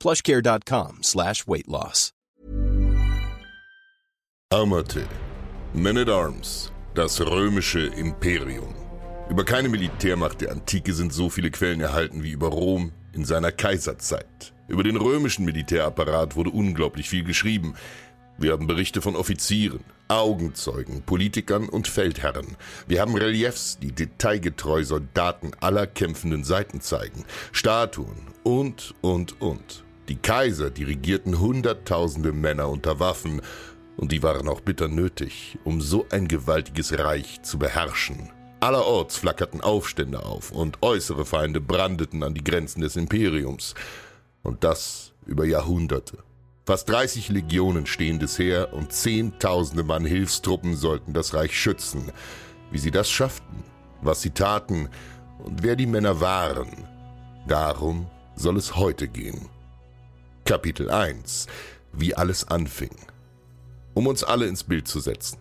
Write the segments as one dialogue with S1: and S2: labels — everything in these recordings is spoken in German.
S1: plushcare.com slash weight loss.
S2: Armate. Men at Arms. Das römische Imperium. Über keine Militärmacht der Antike sind so viele Quellen erhalten wie über Rom in seiner Kaiserzeit. Über den römischen Militärapparat wurde unglaublich viel geschrieben. Wir haben Berichte von Offizieren, Augenzeugen, Politikern und Feldherren. Wir haben Reliefs, die detailgetreu Soldaten aller kämpfenden Seiten zeigen, Statuen und, und, und. Die Kaiser dirigierten Hunderttausende Männer unter Waffen, und die waren auch bitter nötig, um so ein gewaltiges Reich zu beherrschen. Allerorts flackerten Aufstände auf und äußere Feinde brandeten an die Grenzen des Imperiums. Und das über Jahrhunderte. Fast 30 Legionen stehendes Heer und Zehntausende Mann Hilfstruppen sollten das Reich schützen. Wie sie das schafften, was sie taten und wer die Männer waren, darum soll es heute gehen. Kapitel 1 Wie alles anfing um uns alle ins Bild zu setzen.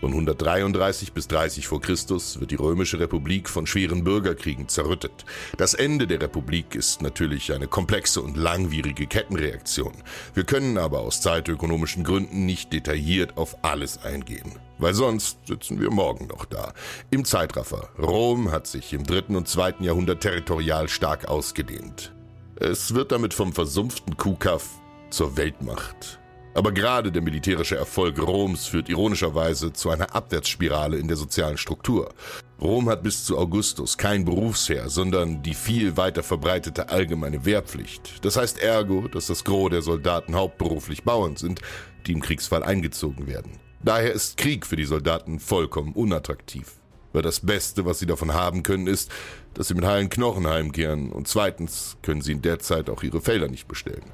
S2: Von 133 bis 30 vor Christus wird die römische Republik von schweren Bürgerkriegen zerrüttet. Das Ende der Republik ist natürlich eine komplexe und langwierige Kettenreaktion. Wir können aber aus zeitökonomischen Gründen nicht detailliert auf alles eingehen. Weil sonst sitzen wir morgen noch da. Im Zeitraffer. Rom hat sich im dritten und zweiten Jahrhundert territorial stark ausgedehnt. Es wird damit vom versumpften Kuhkaff zur Weltmacht. Aber gerade der militärische Erfolg Roms führt ironischerweise zu einer Abwärtsspirale in der sozialen Struktur. Rom hat bis zu Augustus kein Berufsheer, sondern die viel weiter verbreitete allgemeine Wehrpflicht. Das heißt ergo, dass das Gros der Soldaten hauptberuflich Bauern sind, die im Kriegsfall eingezogen werden. Daher ist Krieg für die Soldaten vollkommen unattraktiv. Weil das Beste, was sie davon haben können, ist, dass sie mit heilen Knochen heimkehren und zweitens können sie in der Zeit auch ihre Felder nicht bestellen.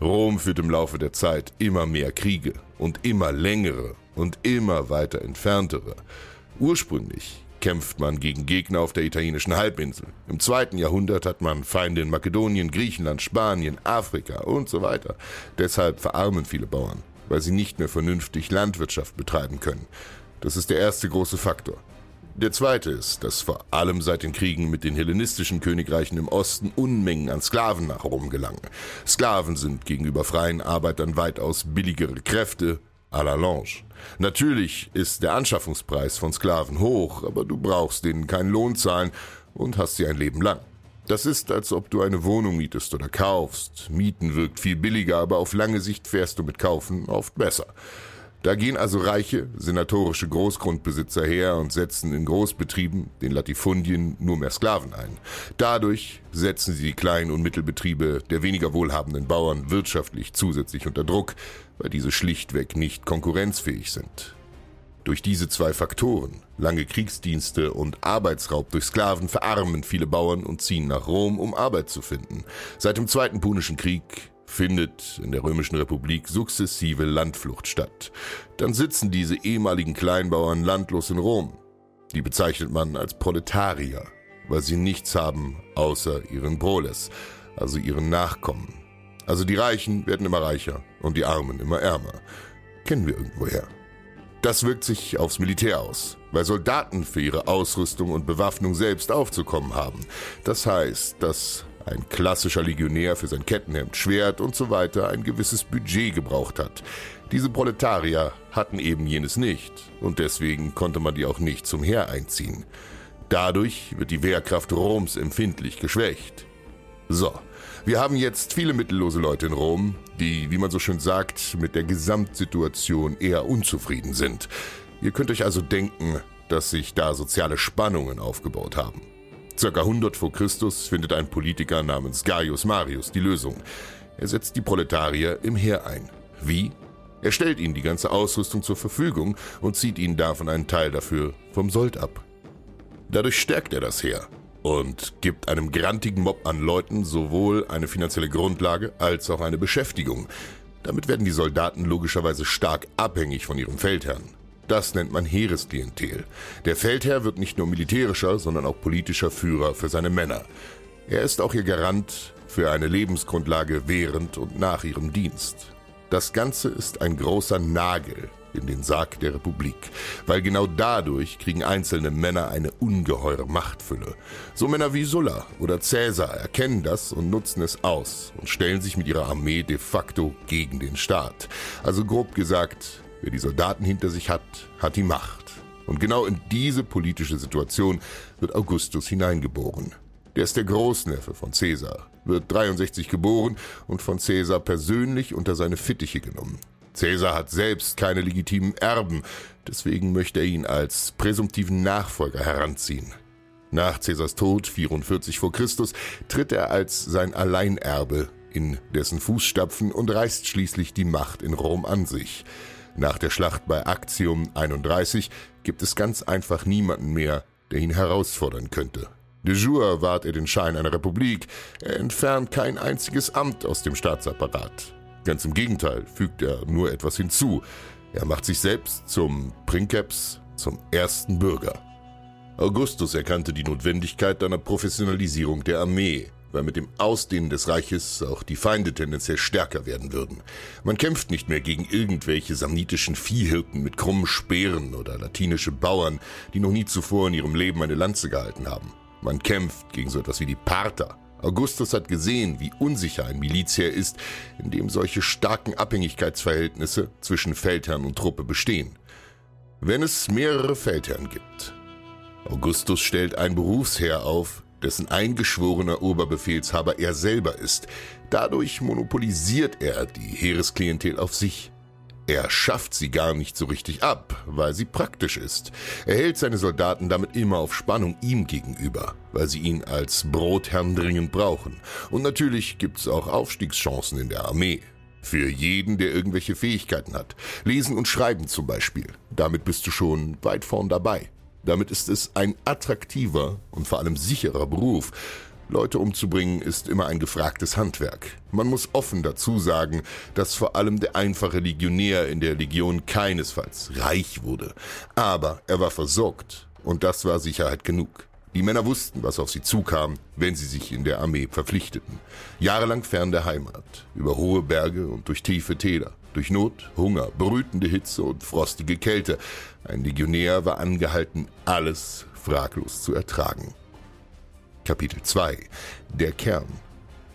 S2: Rom führt im Laufe der Zeit immer mehr Kriege und immer längere und immer weiter entferntere. Ursprünglich kämpft man gegen Gegner auf der italienischen Halbinsel. Im zweiten Jahrhundert hat man Feinde in Makedonien, Griechenland, Spanien, Afrika und so weiter. Deshalb verarmen viele Bauern, weil sie nicht mehr vernünftig Landwirtschaft betreiben können. Das ist der erste große Faktor. Der zweite ist, dass vor allem seit den Kriegen mit den hellenistischen Königreichen im Osten Unmengen an Sklaven nach Rom gelangen. Sklaven sind gegenüber freien Arbeitern weitaus billigere Kräfte, à la Lange. Natürlich ist der Anschaffungspreis von Sklaven hoch, aber du brauchst denen keinen Lohn zahlen und hast sie ein Leben lang. Das ist, als ob du eine Wohnung mietest oder kaufst. Mieten wirkt viel billiger, aber auf lange Sicht fährst du mit Kaufen oft besser. Da gehen also reiche, senatorische Großgrundbesitzer her und setzen in Großbetrieben, den Latifundien, nur mehr Sklaven ein. Dadurch setzen sie die kleinen und Mittelbetriebe der weniger wohlhabenden Bauern wirtschaftlich zusätzlich unter Druck, weil diese schlichtweg nicht konkurrenzfähig sind. Durch diese zwei Faktoren, lange Kriegsdienste und Arbeitsraub durch Sklaven, verarmen viele Bauern und ziehen nach Rom, um Arbeit zu finden. Seit dem Zweiten Punischen Krieg findet in der Römischen Republik sukzessive Landflucht statt. Dann sitzen diese ehemaligen Kleinbauern landlos in Rom. Die bezeichnet man als Proletarier, weil sie nichts haben außer ihren Proles, also ihren Nachkommen. Also die Reichen werden immer reicher und die Armen immer ärmer. Kennen wir irgendwoher. Das wirkt sich aufs Militär aus, weil Soldaten für ihre Ausrüstung und Bewaffnung selbst aufzukommen haben. Das heißt, dass ein klassischer Legionär für sein Kettenhemd, Schwert und so weiter ein gewisses Budget gebraucht hat. Diese Proletarier hatten eben jenes nicht und deswegen konnte man die auch nicht zum Heer einziehen. Dadurch wird die Wehrkraft Roms empfindlich geschwächt. So, wir haben jetzt viele mittellose Leute in Rom, die, wie man so schön sagt, mit der Gesamtsituation eher unzufrieden sind. Ihr könnt euch also denken, dass sich da soziale Spannungen aufgebaut haben. Circa 100 vor Christus findet ein Politiker namens Gaius Marius die Lösung. Er setzt die Proletarier im Heer ein. Wie? Er stellt ihnen die ganze Ausrüstung zur Verfügung und zieht ihnen davon einen Teil dafür vom Sold ab. Dadurch stärkt er das Heer und gibt einem grantigen Mob an Leuten sowohl eine finanzielle Grundlage als auch eine Beschäftigung. Damit werden die Soldaten logischerweise stark abhängig von ihrem Feldherrn. Das nennt man Heeresklientel. Der Feldherr wird nicht nur militärischer, sondern auch politischer Führer für seine Männer. Er ist auch ihr Garant für eine Lebensgrundlage während und nach ihrem Dienst. Das Ganze ist ein großer Nagel in den Sarg der Republik, weil genau dadurch kriegen einzelne Männer eine ungeheure Machtfülle. So Männer wie Sulla oder Caesar erkennen das und nutzen es aus und stellen sich mit ihrer Armee de facto gegen den Staat. Also grob gesagt, wer die Soldaten hinter sich hat, hat die Macht. Und genau in diese politische Situation wird Augustus hineingeboren. Der ist der Großneffe von Caesar, wird 63 geboren und von Caesar persönlich unter seine Fittiche genommen. Caesar hat selbst keine legitimen Erben, deswegen möchte er ihn als präsumptiven Nachfolger heranziehen. Nach Caesars Tod 44 vor Christus tritt er als sein Alleinerbe in dessen Fußstapfen und reißt schließlich die Macht in Rom an sich. Nach der Schlacht bei Actium 31 gibt es ganz einfach niemanden mehr, der ihn herausfordern könnte. De jure wahrt er den Schein einer Republik, er entfernt kein einziges Amt aus dem Staatsapparat. Ganz im Gegenteil fügt er nur etwas hinzu. Er macht sich selbst zum Princeps, zum ersten Bürger. Augustus erkannte die Notwendigkeit einer Professionalisierung der Armee, weil mit dem Ausdehnen des Reiches auch die Feinde tendenziell stärker werden würden. Man kämpft nicht mehr gegen irgendwelche samnitischen Viehhirten mit krummen Speeren oder latinische Bauern, die noch nie zuvor in ihrem Leben eine Lanze gehalten haben. Man kämpft gegen so etwas wie die Parther, Augustus hat gesehen, wie unsicher ein Milizheer ist, in dem solche starken Abhängigkeitsverhältnisse zwischen Feldherrn und Truppe bestehen. Wenn es mehrere Feldherren gibt. Augustus stellt ein Berufsheer auf, dessen eingeschworener Oberbefehlshaber er selber ist. Dadurch monopolisiert er die Heeresklientel auf sich. Er schafft sie gar nicht so richtig ab, weil sie praktisch ist. Er hält seine Soldaten damit immer auf Spannung ihm gegenüber, weil sie ihn als Brotherrn dringend brauchen. Und natürlich gibt's auch Aufstiegschancen in der Armee. Für jeden, der irgendwelche Fähigkeiten hat. Lesen und Schreiben zum Beispiel. Damit bist du schon weit vorn dabei. Damit ist es ein attraktiver und vor allem sicherer Beruf. Leute umzubringen ist immer ein gefragtes Handwerk. Man muss offen dazu sagen, dass vor allem der einfache Legionär in der Legion keinesfalls reich wurde. Aber er war versorgt und das war Sicherheit genug. Die Männer wussten, was auf sie zukam, wenn sie sich in der Armee verpflichteten. Jahrelang fern der Heimat, über hohe Berge und durch tiefe Täler, durch Not, Hunger, brütende Hitze und frostige Kälte. Ein Legionär war angehalten, alles fraglos zu ertragen. Kapitel 2 Der Kern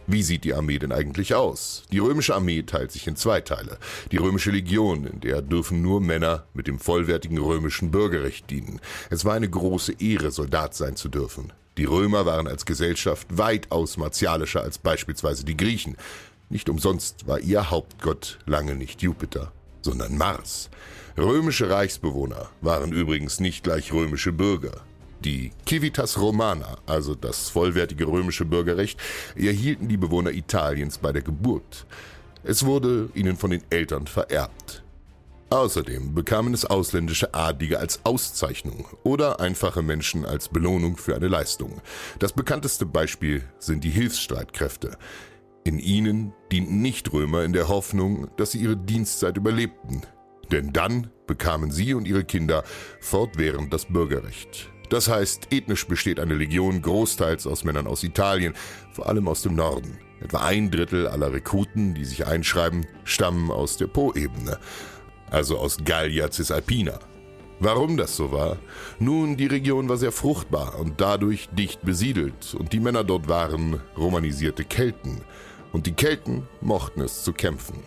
S2: wie sieht die Armee denn eigentlich aus? Die römische Armee teilt sich in zwei Teile. Die römische Legion, in der dürfen nur Männer mit dem vollwertigen römischen Bürgerrecht dienen. Es war eine große Ehre, Soldat sein zu dürfen. Die Römer waren als Gesellschaft weitaus martialischer als beispielsweise die Griechen. Nicht umsonst war ihr Hauptgott lange nicht Jupiter, sondern Mars. Römische Reichsbewohner waren übrigens nicht gleich römische Bürger. Die Civitas Romana, also das vollwertige römische Bürgerrecht, erhielten die Bewohner Italiens bei der Geburt. Es wurde ihnen von den Eltern vererbt. Außerdem bekamen es ausländische Adlige als Auszeichnung oder einfache Menschen als Belohnung für eine Leistung. Das bekannteste Beispiel sind die Hilfsstreitkräfte. In ihnen dienten Nichtrömer in der Hoffnung, dass sie ihre Dienstzeit überlebten. Denn dann bekamen sie und ihre Kinder fortwährend das Bürgerrecht. Das heißt, ethnisch besteht eine Legion großteils aus Männern aus Italien, vor allem aus dem Norden. Etwa ein Drittel aller Rekruten, die sich einschreiben, stammen aus der Po-Ebene, also aus Gallia Cisalpina. Warum das so war? Nun, die Region war sehr fruchtbar und dadurch dicht besiedelt und die Männer dort waren romanisierte Kelten und die Kelten mochten es zu kämpfen.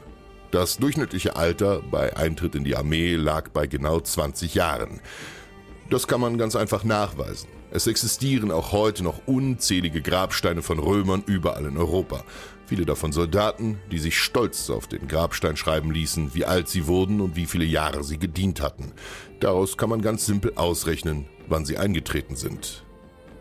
S2: Das durchschnittliche Alter bei Eintritt in die Armee lag bei genau 20 Jahren. Das kann man ganz einfach nachweisen. Es existieren auch heute noch unzählige Grabsteine von Römern überall in Europa. Viele davon Soldaten, die sich stolz auf den Grabstein schreiben ließen, wie alt sie wurden und wie viele Jahre sie gedient hatten. Daraus kann man ganz simpel ausrechnen, wann sie eingetreten sind.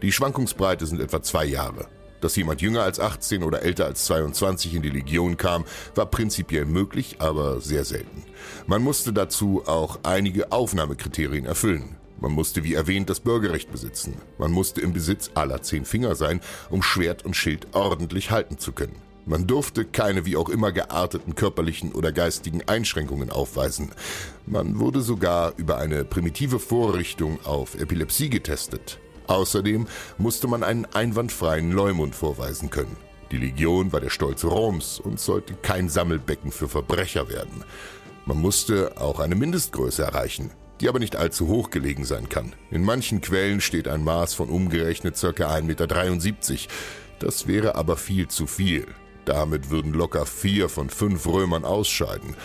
S2: Die Schwankungsbreite sind etwa zwei Jahre. Dass jemand jünger als 18 oder älter als 22 in die Legion kam, war prinzipiell möglich, aber sehr selten. Man musste dazu auch einige Aufnahmekriterien erfüllen. Man musste wie erwähnt das Bürgerrecht besitzen. Man musste im Besitz aller zehn Finger sein, um Schwert und Schild ordentlich halten zu können. Man durfte keine wie auch immer gearteten körperlichen oder geistigen Einschränkungen aufweisen. Man wurde sogar über eine primitive Vorrichtung auf Epilepsie getestet. Außerdem musste man einen einwandfreien Leumund vorweisen können. Die Legion war der Stolz Roms und sollte kein Sammelbecken für Verbrecher werden. Man musste auch eine Mindestgröße erreichen, die aber nicht allzu hoch gelegen sein kann. In manchen Quellen steht ein Maß von umgerechnet ca. 1,73 Meter. Das wäre aber viel zu viel. Damit würden locker vier von fünf Römern ausscheiden.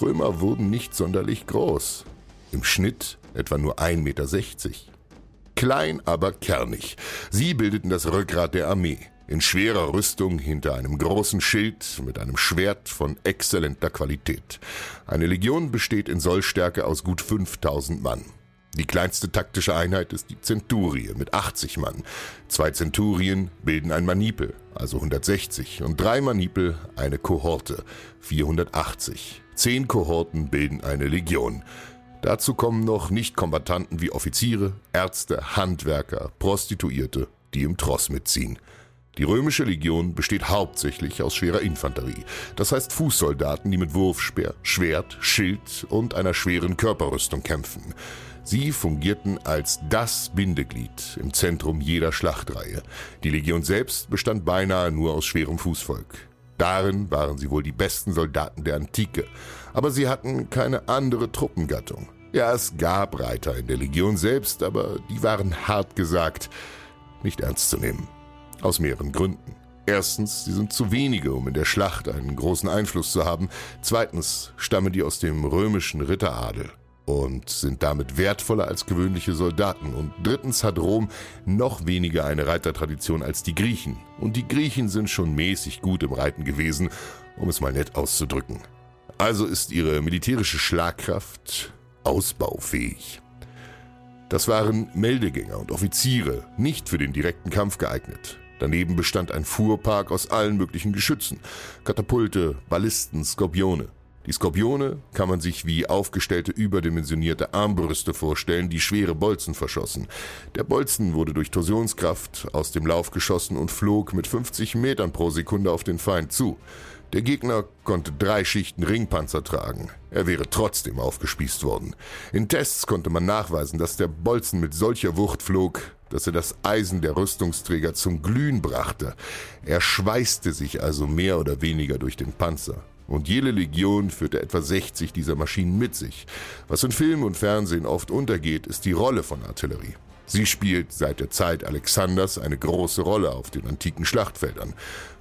S2: Römer wurden nicht sonderlich groß. Im Schnitt etwa nur 1,60 Meter. Klein, aber kernig. Sie bildeten das Rückgrat der Armee. In schwerer Rüstung hinter einem großen Schild mit einem Schwert von exzellenter Qualität. Eine Legion besteht in Sollstärke aus gut 5000 Mann. Die kleinste taktische Einheit ist die Zenturie mit 80 Mann. Zwei Zenturien bilden ein Manipel, also 160, und drei Manipel eine Kohorte, 480. Zehn Kohorten bilden eine Legion. Dazu kommen noch Nichtkombattanten wie Offiziere, Ärzte, Handwerker, Prostituierte, die im Tross mitziehen. Die römische Legion besteht hauptsächlich aus schwerer Infanterie, das heißt Fußsoldaten, die mit Wurfspeer, Schwert, Schild und einer schweren Körperrüstung kämpfen. Sie fungierten als das Bindeglied im Zentrum jeder Schlachtreihe. Die Legion selbst bestand beinahe nur aus schwerem Fußvolk. Darin waren sie wohl die besten Soldaten der Antike, aber sie hatten keine andere Truppengattung. Ja, es gab Reiter in der Legion selbst, aber die waren hart gesagt nicht ernst zu nehmen. Aus mehreren Gründen. Erstens, sie sind zu wenige, um in der Schlacht einen großen Einfluss zu haben. Zweitens, stammen die aus dem römischen Ritteradel und sind damit wertvoller als gewöhnliche Soldaten. Und drittens hat Rom noch weniger eine Reitertradition als die Griechen. Und die Griechen sind schon mäßig gut im Reiten gewesen, um es mal nett auszudrücken. Also ist ihre militärische Schlagkraft ausbaufähig. Das waren Meldegänger und Offiziere, nicht für den direkten Kampf geeignet. Daneben bestand ein Fuhrpark aus allen möglichen Geschützen, Katapulte, Ballisten, Skorpione. Die Skorpione kann man sich wie aufgestellte überdimensionierte Armbrüste vorstellen, die schwere Bolzen verschossen. Der Bolzen wurde durch Torsionskraft aus dem Lauf geschossen und flog mit 50 Metern pro Sekunde auf den Feind zu. Der Gegner konnte drei Schichten Ringpanzer tragen. Er wäre trotzdem aufgespießt worden. In Tests konnte man nachweisen, dass der Bolzen mit solcher Wucht flog, dass er das Eisen der Rüstungsträger zum Glühen brachte. Er schweißte sich also mehr oder weniger durch den Panzer. Und jede Legion führte etwa 60 dieser Maschinen mit sich. Was in Film und Fernsehen oft untergeht, ist die Rolle von Artillerie. Sie spielt seit der Zeit Alexanders eine große Rolle auf den antiken Schlachtfeldern.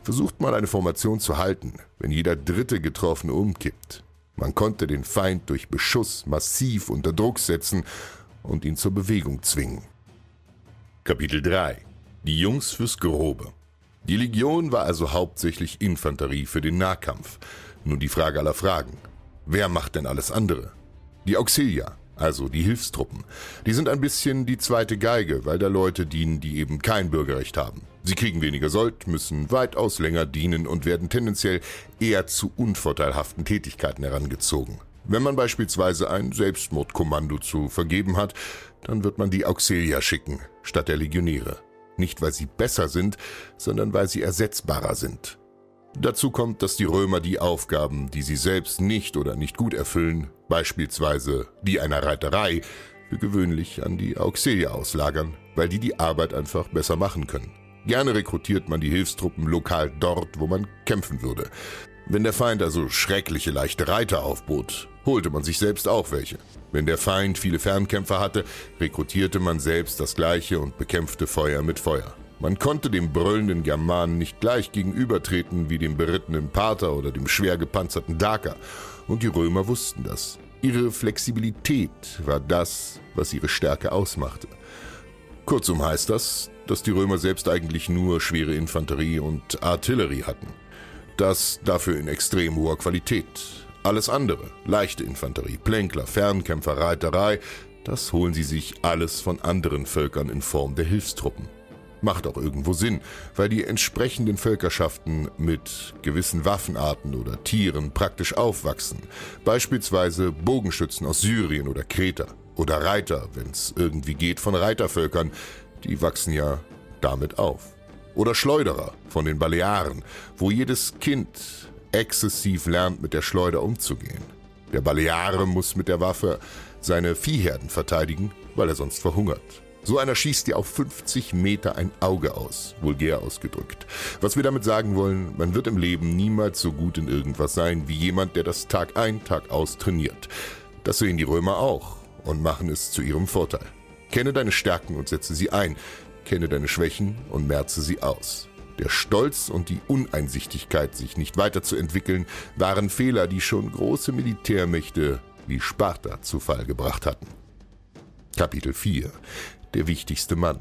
S2: Versucht mal eine Formation zu halten, wenn jeder dritte Getroffene umkippt. Man konnte den Feind durch Beschuss massiv unter Druck setzen und ihn zur Bewegung zwingen. Kapitel 3 Die Jungs fürs Grobe Die Legion war also hauptsächlich Infanterie für den Nahkampf. Nun die Frage aller Fragen. Wer macht denn alles andere? Die Auxilia, also die Hilfstruppen. Die sind ein bisschen die zweite Geige, weil da Leute dienen, die eben kein Bürgerrecht haben. Sie kriegen weniger Sold, müssen weitaus länger dienen und werden tendenziell eher zu unvorteilhaften Tätigkeiten herangezogen. Wenn man beispielsweise ein Selbstmordkommando zu vergeben hat, dann wird man die Auxilia schicken, statt der Legionäre. Nicht weil sie besser sind, sondern weil sie ersetzbarer sind. Dazu kommt, dass die Römer die Aufgaben, die sie selbst nicht oder nicht gut erfüllen, beispielsweise die einer Reiterei, für gewöhnlich an die Auxilia auslagern, weil die die Arbeit einfach besser machen können. Gerne rekrutiert man die Hilfstruppen lokal dort, wo man kämpfen würde. Wenn der Feind also schreckliche leichte Reiter aufbot, holte man sich selbst auch welche. Wenn der Feind viele Fernkämpfer hatte, rekrutierte man selbst das gleiche und bekämpfte Feuer mit Feuer. Man konnte dem brüllenden Germanen nicht gleich gegenübertreten wie dem berittenen Pater oder dem schwer gepanzerten Daker, und die Römer wussten das. Ihre Flexibilität war das, was ihre Stärke ausmachte. Kurzum heißt das, dass die Römer selbst eigentlich nur schwere Infanterie und Artillerie hatten. Das dafür in extrem hoher Qualität. Alles andere, leichte Infanterie, Plänkler, Fernkämpfer, Reiterei, das holen sie sich alles von anderen Völkern in Form der Hilfstruppen. Macht auch irgendwo Sinn, weil die entsprechenden Völkerschaften mit gewissen Waffenarten oder Tieren praktisch aufwachsen. Beispielsweise Bogenschützen aus Syrien oder Kreta. Oder Reiter, wenn es irgendwie geht, von Reitervölkern. Die wachsen ja damit auf. Oder Schleuderer von den Balearen, wo jedes Kind exzessiv lernt, mit der Schleuder umzugehen. Der Baleare muss mit der Waffe seine Viehherden verteidigen, weil er sonst verhungert. So einer schießt dir auf 50 Meter ein Auge aus, vulgär ausgedrückt. Was wir damit sagen wollen, man wird im Leben niemals so gut in irgendwas sein wie jemand, der das Tag ein, Tag aus trainiert. Das sehen die Römer auch und machen es zu ihrem Vorteil. Kenne deine Stärken und setze sie ein, kenne deine Schwächen und merze sie aus. Der Stolz und die Uneinsichtigkeit, sich nicht weiterzuentwickeln, waren Fehler, die schon große Militärmächte wie Sparta zu Fall gebracht hatten. Kapitel 4 Der wichtigste Mann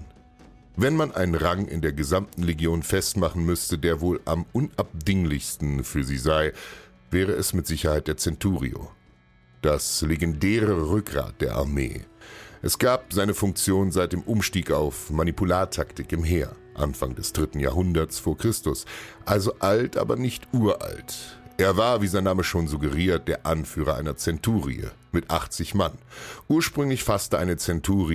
S2: Wenn man einen Rang in der gesamten Legion festmachen müsste, der wohl am unabdinglichsten für sie sei, wäre es mit Sicherheit der Centurio. Das legendäre Rückgrat der Armee. Es gab seine Funktion seit dem Umstieg auf Manipulartaktik im Heer. Anfang des dritten Jahrhunderts vor Christus, also alt, aber nicht uralt. Er war, wie sein Name schon suggeriert, der Anführer einer Zenturie mit 80 Mann. Ursprünglich fasste eine Zenturie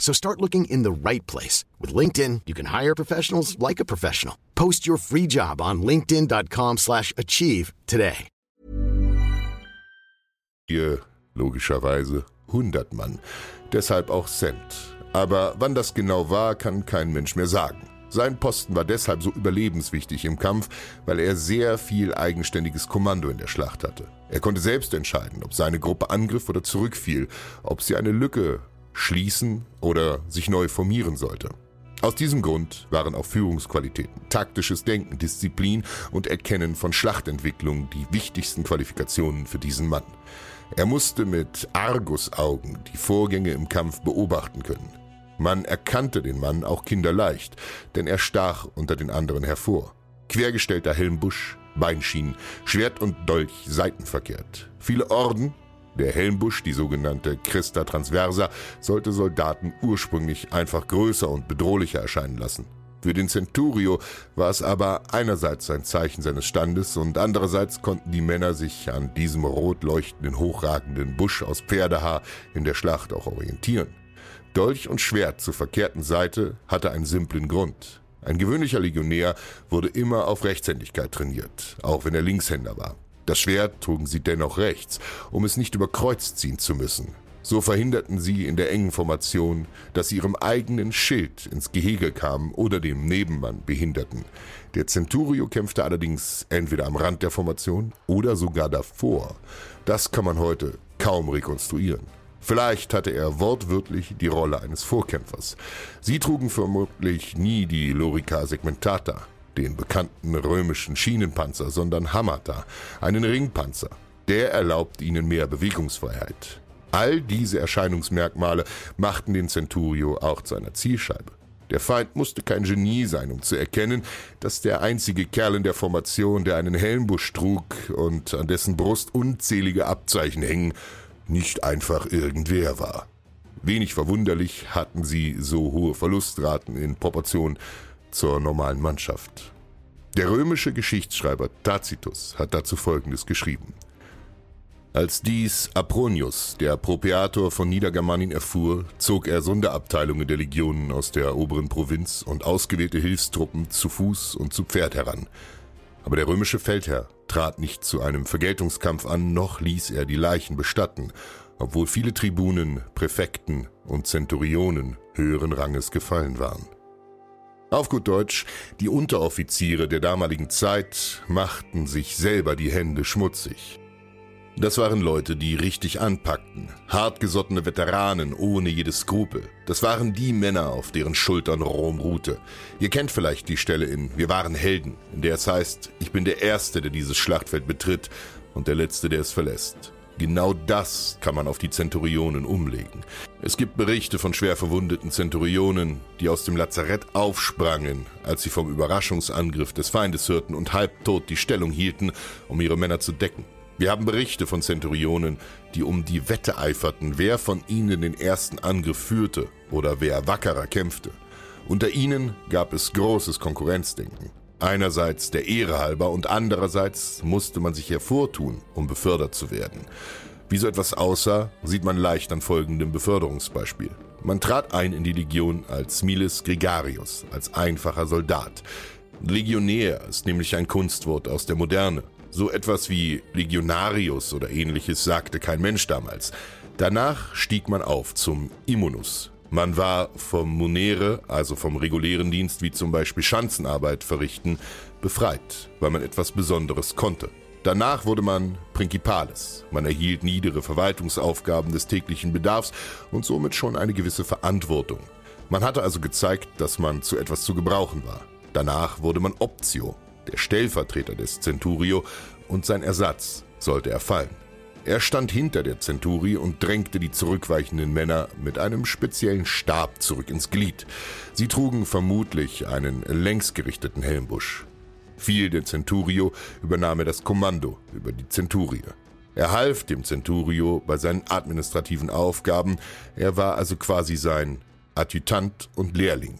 S3: So start looking in the right place. With LinkedIn, you can hire professionals like a professional. Post your free job on linkedin.com slash achieve today.
S2: Hier logischerweise 100 Mann, deshalb auch Cent. Aber wann das genau war, kann kein Mensch mehr sagen. Sein Posten war deshalb so überlebenswichtig im Kampf, weil er sehr viel eigenständiges Kommando in der Schlacht hatte. Er konnte selbst entscheiden, ob seine Gruppe angriff oder zurückfiel, ob sie eine Lücke schließen oder sich neu formieren sollte. Aus diesem Grund waren auch Führungsqualitäten, taktisches Denken, Disziplin und Erkennen von Schlachtentwicklung die wichtigsten Qualifikationen für diesen Mann. Er musste mit Argusaugen die Vorgänge im Kampf beobachten können. Man erkannte den Mann auch kinderleicht, denn er stach unter den anderen hervor. Quergestellter Helmbusch, Beinschienen, Schwert und Dolch seitenverkehrt. Viele Orden, der Helmbusch, die sogenannte Christa Transversa, sollte Soldaten ursprünglich einfach größer und bedrohlicher erscheinen lassen. Für den Centurio war es aber einerseits ein Zeichen seines Standes und andererseits konnten die Männer sich an diesem rot leuchtenden, hochragenden Busch aus Pferdehaar in der Schlacht auch orientieren. Dolch und Schwert zur verkehrten Seite hatte einen simplen Grund. Ein gewöhnlicher Legionär wurde immer auf Rechtshändigkeit trainiert, auch wenn er Linkshänder war. Das Schwert trugen sie dennoch rechts, um es nicht über Kreuz ziehen zu müssen. So verhinderten sie in der engen Formation, dass sie ihrem eigenen Schild ins Gehege kamen oder dem Nebenmann behinderten. Der Centurio kämpfte allerdings entweder am Rand der Formation oder sogar davor. Das kann man heute kaum rekonstruieren. Vielleicht hatte er wortwörtlich die Rolle eines Vorkämpfers. Sie trugen vermutlich nie die Lorica segmentata, den bekannten römischen Schienenpanzer, sondern Hamata, einen Ringpanzer. Der erlaubt ihnen mehr Bewegungsfreiheit. All diese Erscheinungsmerkmale machten den Centurio auch zu einer Zielscheibe. Der Feind musste kein Genie sein, um zu erkennen, dass der einzige Kerl in der Formation, der einen Helmbusch trug und an dessen Brust unzählige Abzeichen hängen, nicht einfach irgendwer war. Wenig verwunderlich hatten sie so hohe Verlustraten in Proportion zur normalen Mannschaft. Der römische Geschichtsschreiber Tacitus hat dazu Folgendes geschrieben. Als dies Apronius, der Propäator von Niedergermanien, erfuhr, zog er Sonderabteilungen der Legionen aus der oberen Provinz und ausgewählte Hilfstruppen zu Fuß und zu Pferd heran. Aber der römische Feldherr trat nicht zu einem Vergeltungskampf an, noch ließ er die Leichen bestatten, obwohl viele Tribunen, Präfekten und Zenturionen höheren Ranges gefallen waren. Auf gut Deutsch, die Unteroffiziere der damaligen Zeit machten sich selber die Hände schmutzig. Das waren Leute, die richtig anpackten, hartgesottene Veteranen ohne jedes Skrupel. Das waren die Männer, auf deren Schultern Rom ruhte. Ihr kennt vielleicht die Stelle in Wir waren Helden, in der es heißt, ich bin der Erste, der dieses Schlachtfeld betritt und der Letzte, der es verlässt. Genau das kann man auf die Zenturionen umlegen. Es gibt Berichte von schwer verwundeten Zenturionen, die aus dem Lazarett aufsprangen, als sie vom Überraschungsangriff des Feindes hörten und halbtot die Stellung hielten, um ihre Männer zu decken. Wir haben Berichte von Zenturionen, die um die Wette eiferten, wer von ihnen den ersten Angriff führte oder wer wackerer kämpfte. Unter ihnen gab es großes Konkurrenzdenken. Einerseits der Ehre halber und andererseits musste man sich hervortun, um befördert zu werden. Wie so etwas aussah, sieht man leicht an folgendem Beförderungsbeispiel. Man trat ein in die Legion als Miles Gregarius, als einfacher Soldat. Legionär ist nämlich ein Kunstwort aus der Moderne. So etwas wie Legionarius oder ähnliches sagte kein Mensch damals. Danach stieg man auf zum Immunus. Man war vom Munere, also vom regulären Dienst wie zum Beispiel Schanzenarbeit verrichten, befreit, weil man etwas Besonderes konnte. Danach wurde man Principales. Man erhielt niedere Verwaltungsaufgaben des täglichen Bedarfs und somit schon eine gewisse Verantwortung. Man hatte also gezeigt, dass man zu etwas zu gebrauchen war. Danach wurde man Optio, der Stellvertreter des Centurio, und sein Ersatz sollte er fallen. Er stand hinter der Centurie und drängte die zurückweichenden Männer mit einem speziellen Stab zurück ins Glied. Sie trugen vermutlich einen längsgerichteten Helmbusch. Viel der Centurio übernahm er das Kommando über die Centurie. Er half dem Centurio bei seinen administrativen Aufgaben, er war also quasi sein Adjutant und Lehrling.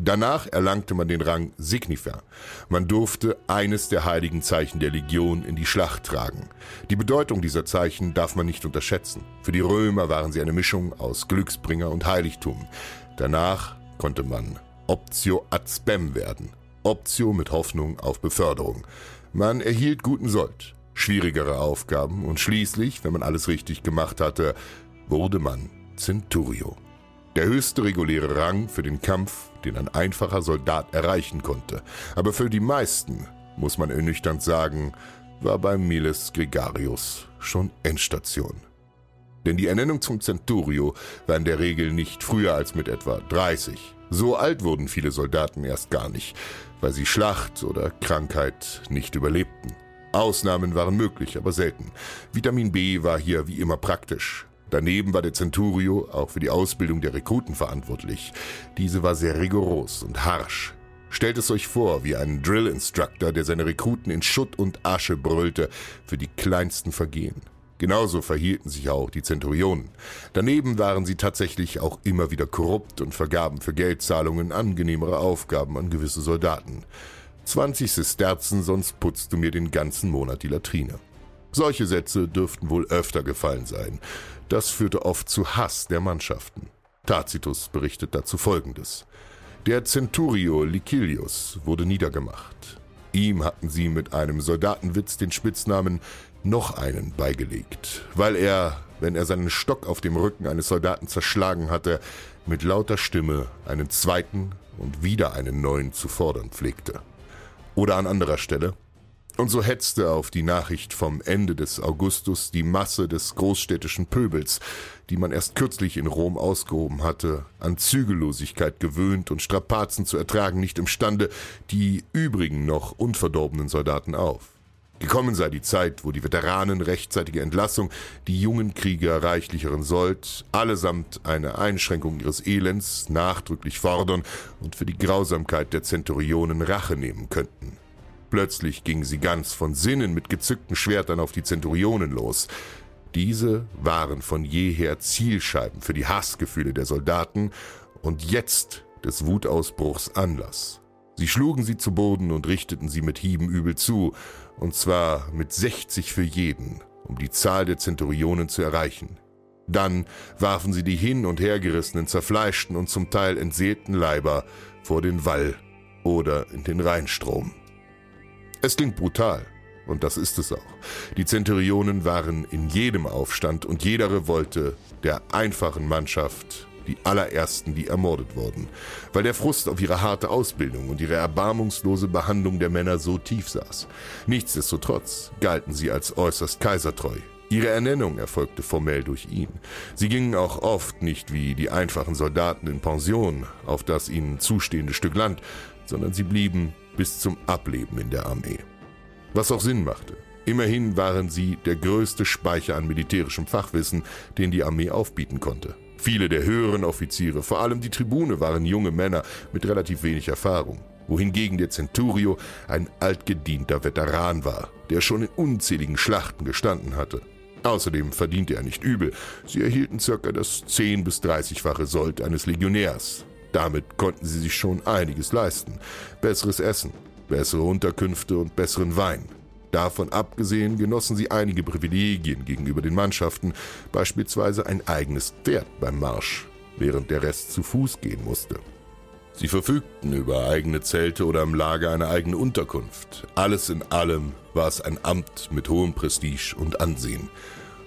S2: Danach erlangte man den Rang Signifer. Man durfte eines der heiligen Zeichen der Legion in die Schlacht tragen. Die Bedeutung dieser Zeichen darf man nicht unterschätzen. Für die Römer waren sie eine Mischung aus Glücksbringer und Heiligtum. Danach konnte man Optio ad spem werden. Optio mit Hoffnung auf Beförderung. Man erhielt guten Sold, schwierigere Aufgaben und schließlich, wenn man alles richtig gemacht hatte, wurde man Centurio. Der höchste reguläre Rang für den Kampf, den ein einfacher Soldat erreichen konnte. Aber für die meisten, muss man ernüchternd sagen, war bei Miles Gregarius schon Endstation. Denn die Ernennung zum Centurio war in der Regel nicht früher als mit etwa 30. So alt wurden viele Soldaten erst gar nicht, weil sie Schlacht oder Krankheit nicht überlebten. Ausnahmen waren möglich, aber selten. Vitamin B war hier wie immer praktisch. Daneben war der Centurio auch für die Ausbildung der Rekruten verantwortlich. Diese war sehr rigoros und harsch. Stellt es euch vor, wie ein Drill Instructor, der seine Rekruten in Schutt und Asche brüllte für die kleinsten Vergehen. Genauso verhielten sich auch die Zenturionen. Daneben waren sie tatsächlich auch immer wieder korrupt und vergaben für Geldzahlungen angenehmere Aufgaben an gewisse Soldaten. 20 Sesterzen, sonst putzt du mir den ganzen Monat die Latrine. Solche Sätze dürften wohl öfter gefallen sein. Das führte oft zu Hass der Mannschaften. Tacitus berichtet dazu Folgendes. Der Centurio Licilius wurde niedergemacht. Ihm hatten sie mit einem Soldatenwitz den Spitznamen noch einen beigelegt, weil er, wenn er seinen Stock auf dem Rücken eines Soldaten zerschlagen hatte, mit lauter Stimme einen zweiten und wieder einen neuen zu fordern pflegte. Oder an anderer Stelle, Und so hetzte auf die Nachricht vom Ende des Augustus die Masse des großstädtischen Pöbels, die man erst kürzlich in Rom ausgehoben hatte, an Zügellosigkeit gewöhnt und Strapazen zu ertragen nicht imstande, die übrigen noch unverdorbenen Soldaten auf. Gekommen sei die Zeit, wo die Veteranen rechtzeitige Entlassung, die jungen Krieger reichlicheren Sold, allesamt eine Einschränkung ihres Elends nachdrücklich fordern und für die Grausamkeit der Zenturionen Rache nehmen könnten. Plötzlich gingen sie ganz von Sinnen mit gezückten Schwertern auf die Zenturionen los. Diese waren von jeher Zielscheiben für die Hassgefühle der Soldaten und jetzt des Wutausbruchs Anlass. Sie schlugen sie zu Boden und richteten sie mit Hieben übel zu, und zwar mit 60 für jeden, um die Zahl der Zenturionen zu erreichen. Dann warfen sie die hin und hergerissenen, zerfleischten und zum Teil entseelten Leiber vor den Wall oder in den Rheinstrom. Es klingt brutal, und das ist es auch. Die Zenturionen waren in jedem Aufstand und jeder Revolte der einfachen Mannschaft die allerersten, die ermordet wurden, weil der Frust auf ihre harte Ausbildung und ihre erbarmungslose Behandlung der Männer so tief saß. Nichtsdestotrotz galten sie als äußerst kaisertreu. Ihre Ernennung erfolgte formell durch ihn. Sie gingen auch oft nicht wie die einfachen Soldaten in Pension auf das ihnen zustehende Stück Land, sondern sie blieben bis zum Ableben in der Armee. Was auch Sinn machte. Immerhin waren sie der größte Speicher an militärischem Fachwissen, den die Armee aufbieten konnte. Viele der höheren Offiziere, vor allem die Tribune, waren junge Männer mit relativ wenig Erfahrung, wohingegen der Centurio ein altgedienter Veteran war, der schon in unzähligen Schlachten gestanden hatte. Außerdem verdiente er nicht übel. Sie erhielten circa das 10 bis 30-fache Sold eines Legionärs. Damit konnten sie sich schon einiges leisten. Besseres Essen, bessere Unterkünfte und besseren Wein. Davon abgesehen genossen sie einige Privilegien gegenüber den Mannschaften, beispielsweise ein eigenes Pferd beim Marsch, während der Rest zu Fuß gehen musste. Sie verfügten über eigene Zelte oder im Lager eine eigene Unterkunft. Alles in allem war es ein Amt mit hohem Prestige und Ansehen.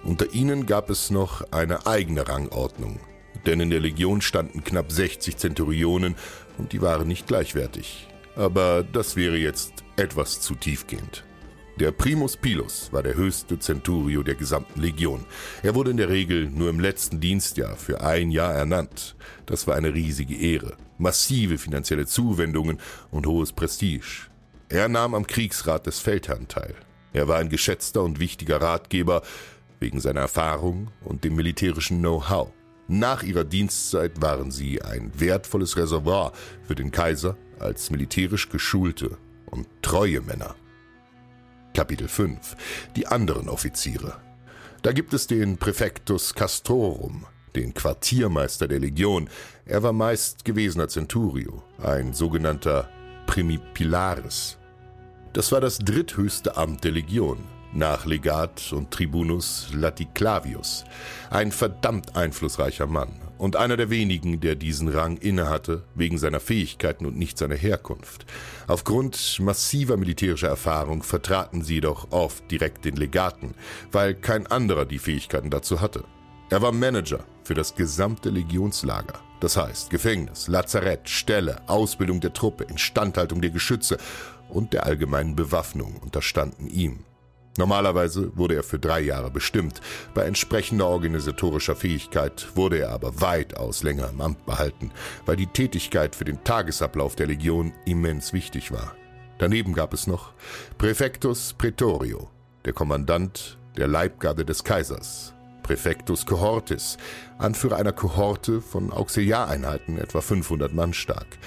S2: Unter ihnen gab es noch eine eigene Rangordnung, denn in der Legion standen knapp 60 Zenturionen und die waren nicht gleichwertig. Aber das wäre jetzt etwas zu tiefgehend. Der Primus Pilus war der höchste Centurio der gesamten Legion. Er wurde in der Regel nur im letzten Dienstjahr für ein Jahr ernannt. Das war eine riesige Ehre, massive finanzielle Zuwendungen und hohes Prestige. Er nahm am Kriegsrat des Feldherrn teil. Er war ein geschätzter und wichtiger Ratgeber wegen seiner Erfahrung und dem militärischen Know-how. Nach ihrer Dienstzeit waren sie ein wertvolles Reservoir für den Kaiser als militärisch geschulte und treue Männer. Kapitel 5 Die anderen Offiziere. Da gibt es den Präfectus Castorum, den Quartiermeister der Legion. Er war meist gewesener Centurio, ein sogenannter Primipilaris. Das war das dritthöchste Amt der Legion, nach Legat und Tribunus Laticlavius. Ein verdammt einflussreicher Mann und einer der wenigen, der diesen Rang innehatte, wegen seiner Fähigkeiten und nicht seiner Herkunft. Aufgrund massiver militärischer Erfahrung vertraten sie jedoch oft direkt den Legaten, weil kein anderer die Fähigkeiten dazu hatte. Er war Manager für das gesamte Legionslager. Das heißt Gefängnis, Lazarett, Ställe, Ausbildung der Truppe, Instandhaltung der Geschütze und der allgemeinen Bewaffnung unterstanden ihm. Normalerweise wurde er für drei Jahre bestimmt. Bei entsprechender organisatorischer Fähigkeit wurde er aber weitaus länger im Amt behalten, weil die Tätigkeit für den Tagesablauf der Legion immens wichtig war. Daneben gab es noch Präfectus Praetorio, der Kommandant der Leibgarde des Kaisers, Präfectus Cohortis, Anführer einer Kohorte von Auxiliareinheiten, etwa 500 Mann stark,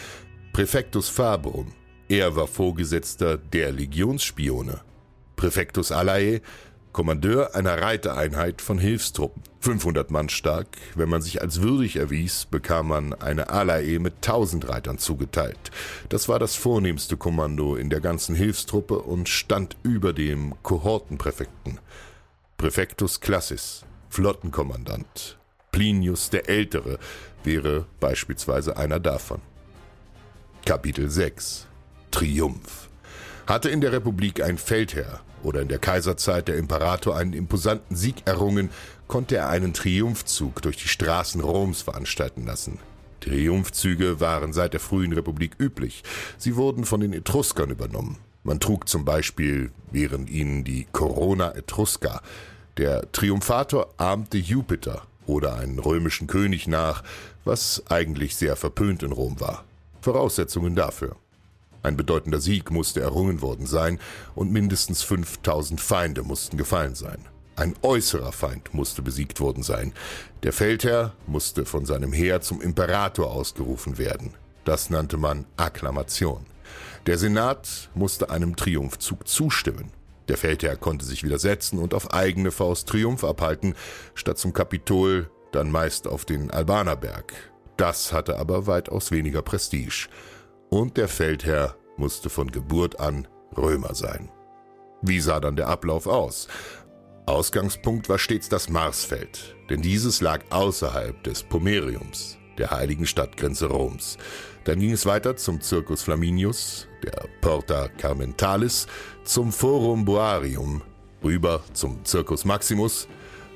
S2: Präfectus Fabrum, er war Vorgesetzter der Legionsspione, Präfectus Alae, Kommandeur einer Reitereinheit von Hilfstruppen. 500 Mann stark, wenn man sich als würdig erwies, bekam man eine Alae mit 1000 Reitern zugeteilt. Das war das vornehmste Kommando in der ganzen Hilfstruppe und stand über dem Kohortenpräfekten. Präfectus Classis, Flottenkommandant. Plinius der Ältere wäre beispielsweise einer davon. Kapitel 6 Triumph hatte in der Republik ein Feldherr oder in der Kaiserzeit der Imperator einen imposanten Sieg errungen, konnte er einen Triumphzug durch die Straßen Roms veranstalten lassen. Triumphzüge waren seit der frühen Republik üblich. Sie wurden von den Etruskern übernommen. Man trug zum Beispiel, während ihnen die Corona Etrusca, der Triumphator ahmte Jupiter oder einen römischen König nach, was eigentlich sehr verpönt in Rom war. Voraussetzungen dafür. Ein bedeutender Sieg musste errungen worden sein und mindestens 5000 Feinde mussten gefallen sein. Ein äußerer Feind musste besiegt worden sein. Der Feldherr musste von seinem Heer zum Imperator ausgerufen werden. Das nannte man Akklamation. Der Senat musste einem Triumphzug zustimmen. Der Feldherr konnte sich widersetzen und auf eigene Faust Triumph abhalten, statt zum Kapitol dann meist auf den Albanerberg. Das hatte aber weitaus weniger Prestige. Und der Feldherr musste von Geburt an Römer sein. Wie sah dann der Ablauf aus? Ausgangspunkt war stets das Marsfeld, denn dieses lag außerhalb des Pomeriums, der heiligen Stadtgrenze Roms. Dann ging es weiter zum Circus Flaminius, der Porta Carmentalis, zum Forum Boarium, rüber zum Circus Maximus,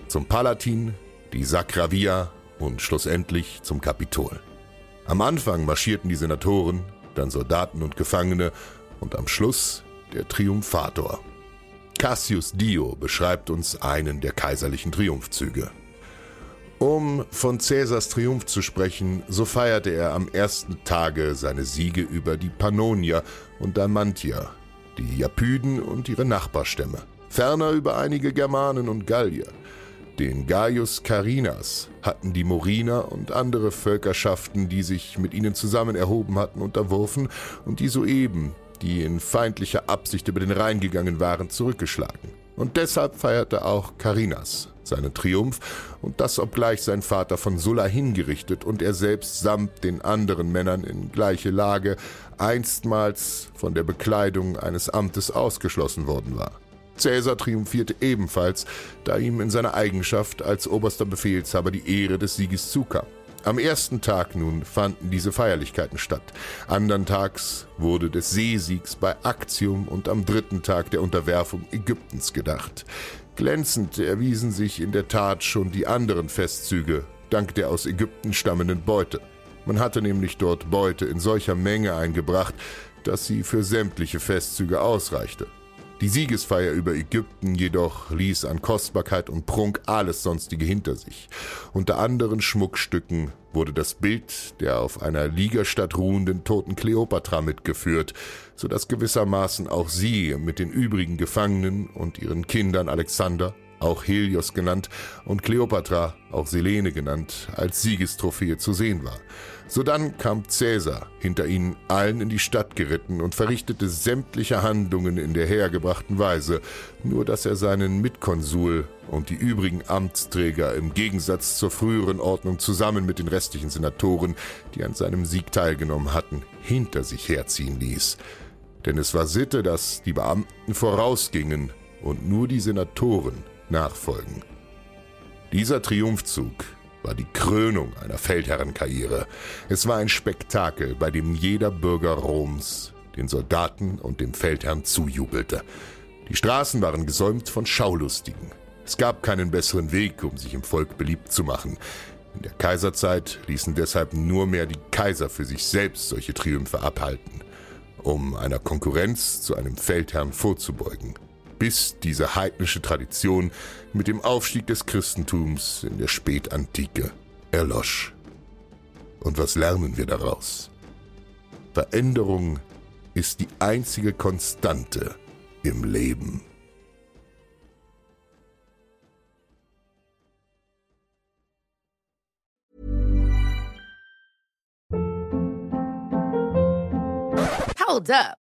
S2: zum Palatin, die Sacra Via und schlussendlich zum Kapitol. Am Anfang marschierten die Senatoren, dann Soldaten und Gefangene und am Schluss der Triumphator. Cassius Dio beschreibt uns einen der kaiserlichen Triumphzüge. Um von Caesars Triumph zu sprechen, so feierte er am ersten Tage seine Siege über die Pannonier und Damantier, die Japyden und ihre Nachbarstämme, ferner über einige Germanen und Gallier. Den Gaius Carinas hatten die Moriner und andere Völkerschaften, die sich mit ihnen zusammen erhoben hatten, unterworfen und die soeben, die in feindlicher Absicht über den Rhein gegangen waren, zurückgeschlagen. Und deshalb feierte auch Carinas seinen Triumph, und das obgleich sein Vater von Sulla hingerichtet und er selbst samt den anderen Männern in gleiche Lage einstmals von der Bekleidung eines Amtes ausgeschlossen worden war. Cäsar triumphierte ebenfalls, da ihm in seiner Eigenschaft als oberster Befehlshaber die Ehre des Sieges zukam. Am ersten Tag nun fanden diese Feierlichkeiten statt. Andern Tags wurde des Seesiegs bei Actium und am dritten Tag der Unterwerfung Ägyptens gedacht. Glänzend erwiesen sich in der Tat schon die anderen Festzüge, dank der aus Ägypten stammenden Beute. Man hatte nämlich dort Beute in solcher Menge eingebracht, dass sie für sämtliche Festzüge ausreichte. Die Siegesfeier über Ägypten jedoch ließ an Kostbarkeit und Prunk alles sonstige hinter sich. Unter anderen Schmuckstücken wurde das Bild der auf einer Ligerstadt ruhenden toten Kleopatra mitgeführt, so dass gewissermaßen auch sie mit den übrigen Gefangenen und ihren Kindern Alexander, auch Helios genannt, und Kleopatra, auch Selene genannt, als Siegestrophäe zu sehen war. Sodann kam Cäsar hinter ihnen allen in die Stadt geritten und verrichtete sämtliche Handlungen in der hergebrachten Weise, nur dass er seinen Mitkonsul und die übrigen Amtsträger im Gegensatz zur früheren Ordnung zusammen mit den restlichen Senatoren, die an seinem Sieg teilgenommen hatten, hinter sich herziehen ließ. Denn es war Sitte, dass die Beamten vorausgingen und nur die Senatoren nachfolgen. Dieser Triumphzug war die Krönung einer Feldherrenkarriere. Es war ein Spektakel, bei dem jeder Bürger Roms den Soldaten und dem Feldherrn zujubelte. Die Straßen waren gesäumt von Schaulustigen. Es gab keinen besseren Weg, um sich im Volk beliebt zu machen. In der Kaiserzeit ließen deshalb nur mehr die Kaiser für sich selbst solche Triumphe abhalten, um einer Konkurrenz zu einem Feldherrn vorzubeugen bis diese heidnische Tradition mit dem Aufstieg des Christentums in der Spätantike erlosch. Und was lernen wir daraus? Veränderung ist die einzige Konstante im Leben.
S4: Hold up.